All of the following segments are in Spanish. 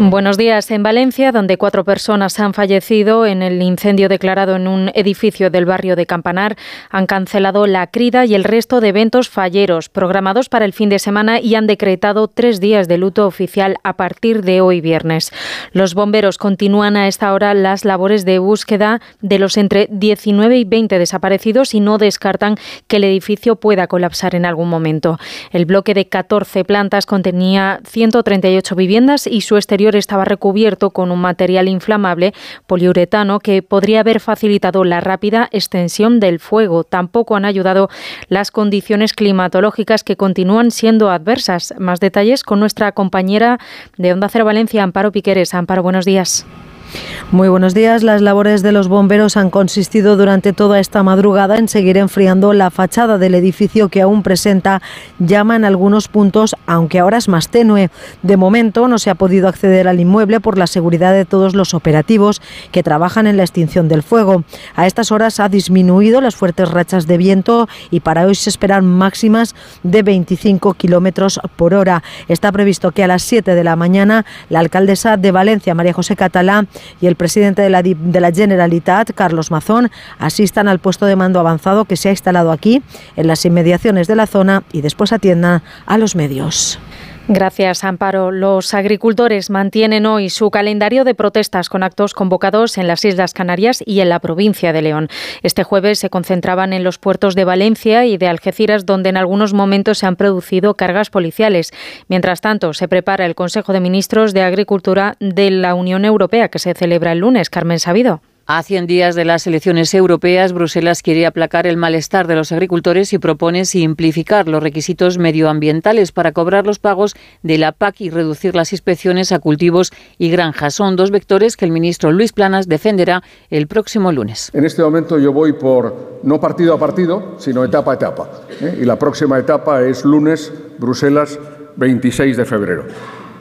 Buenos días. En Valencia, donde cuatro personas han fallecido en el incendio declarado en un edificio del barrio de Campanar, han cancelado la crida y el resto de eventos falleros programados para el fin de semana y han decretado tres días de luto oficial a partir de hoy viernes. Los bomberos continúan a esta hora las labores de búsqueda de los entre 19 y 20 desaparecidos y no descartan que el edificio pueda colapsar en algún momento. El bloque de 14 plantas contenía 138 viviendas y su exterior estaba recubierto con un material inflamable poliuretano que podría haber facilitado la rápida extensión del fuego. Tampoco han ayudado las condiciones climatológicas que continúan siendo adversas. Más detalles con nuestra compañera de Onda Cero Valencia, Amparo Piqueres. Amparo, buenos días. Muy buenos días. Las labores de los bomberos han consistido durante toda esta madrugada en seguir enfriando la fachada del edificio que aún presenta llama en algunos puntos, aunque ahora es más tenue. De momento no se ha podido acceder al inmueble por la seguridad de todos los operativos que trabajan en la extinción del fuego. A estas horas ha disminuido las fuertes rachas de viento y para hoy se esperan máximas de 25 kilómetros por hora. Está previsto que a las 7 de la mañana la alcaldesa de Valencia, María José Catalá, y el presidente de la, de la Generalitat, Carlos Mazón, asistan al puesto de mando avanzado que se ha instalado aquí, en las inmediaciones de la zona, y después atiendan a los medios. Gracias, Amparo. Los agricultores mantienen hoy su calendario de protestas con actos convocados en las Islas Canarias y en la provincia de León. Este jueves se concentraban en los puertos de Valencia y de Algeciras, donde en algunos momentos se han producido cargas policiales. Mientras tanto, se prepara el Consejo de Ministros de Agricultura de la Unión Europea, que se celebra el lunes. Carmen Sabido. A 100 días de las elecciones europeas, Bruselas quiere aplacar el malestar de los agricultores y propone simplificar los requisitos medioambientales para cobrar los pagos de la PAC y reducir las inspecciones a cultivos y granjas. Son dos vectores que el ministro Luis Planas defenderá el próximo lunes. En este momento yo voy por no partido a partido, sino etapa a etapa. ¿eh? Y la próxima etapa es lunes, Bruselas, 26 de febrero.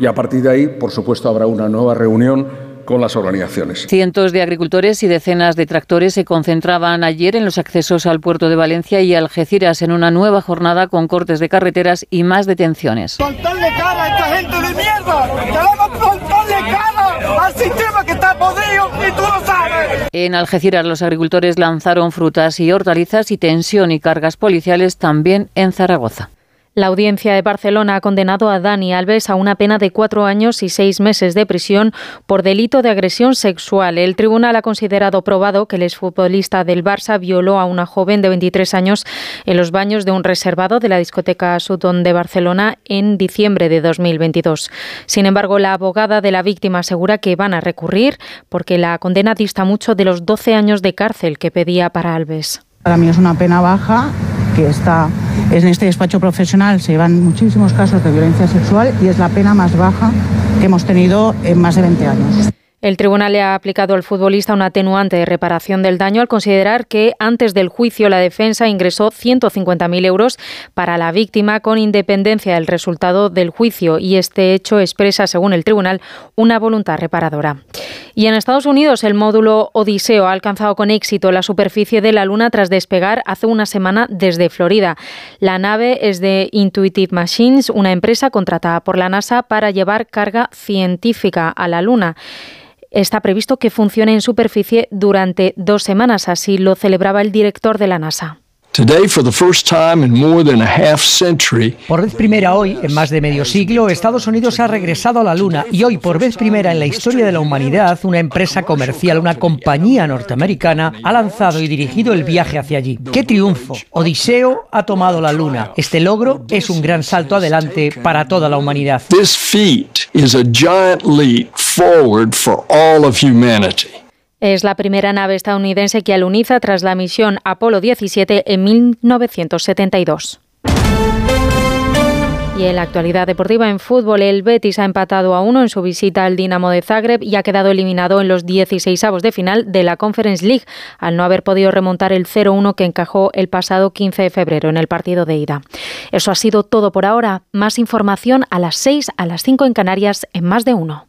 Y a partir de ahí, por supuesto, habrá una nueva reunión con las organizaciones. Cientos de agricultores y decenas de tractores se concentraban ayer en los accesos al puerto de Valencia y Algeciras en una nueva jornada con cortes de carreteras y más detenciones. cara a esta gente de mierda! cara al sistema que está podrido y tú lo sabes! En Algeciras los agricultores lanzaron frutas y hortalizas y tensión y cargas policiales también en Zaragoza. La audiencia de Barcelona ha condenado a Dani Alves a una pena de cuatro años y seis meses de prisión por delito de agresión sexual. El tribunal ha considerado probado que el exfutbolista del Barça violó a una joven de 23 años en los baños de un reservado de la discoteca Sutton de Barcelona en diciembre de 2022. Sin embargo, la abogada de la víctima asegura que van a recurrir porque la condena dista mucho de los 12 años de cárcel que pedía para Alves. Para mí es una pena baja que está en este despacho profesional se llevan muchísimos casos de violencia sexual y es la pena más baja que hemos tenido en más de 20 años. El tribunal le ha aplicado al futbolista un atenuante de reparación del daño al considerar que antes del juicio la defensa ingresó 150.000 euros para la víctima con independencia del resultado del juicio y este hecho expresa, según el tribunal, una voluntad reparadora. Y en Estados Unidos el módulo Odiseo ha alcanzado con éxito la superficie de la Luna tras despegar hace una semana desde Florida. La nave es de Intuitive Machines, una empresa contratada por la NASA para llevar carga científica a la Luna está previsto que funcione en superficie durante dos semanas. Así lo celebraba el director de la NASA. Por vez primera hoy, en más de medio siglo, Estados Unidos ha regresado a la Luna y hoy, por vez primera en la historia de la humanidad, una empresa comercial, una compañía norteamericana, ha lanzado y dirigido el viaje hacia allí. ¡Qué triunfo! Odiseo ha tomado la Luna. Este logro es un gran salto adelante para toda la humanidad. This feat is a giant leap forward for all of humanity. Es la primera nave estadounidense que aluniza tras la misión Apolo 17 en 1972. Y en la actualidad deportiva en fútbol, el Betis ha empatado a uno en su visita al Dinamo de Zagreb y ha quedado eliminado en los 16 de final de la Conference League, al no haber podido remontar el 0-1 que encajó el pasado 15 de febrero en el partido de ida. Eso ha sido todo por ahora. Más información a las 6, a las 5 en Canarias, en más de uno.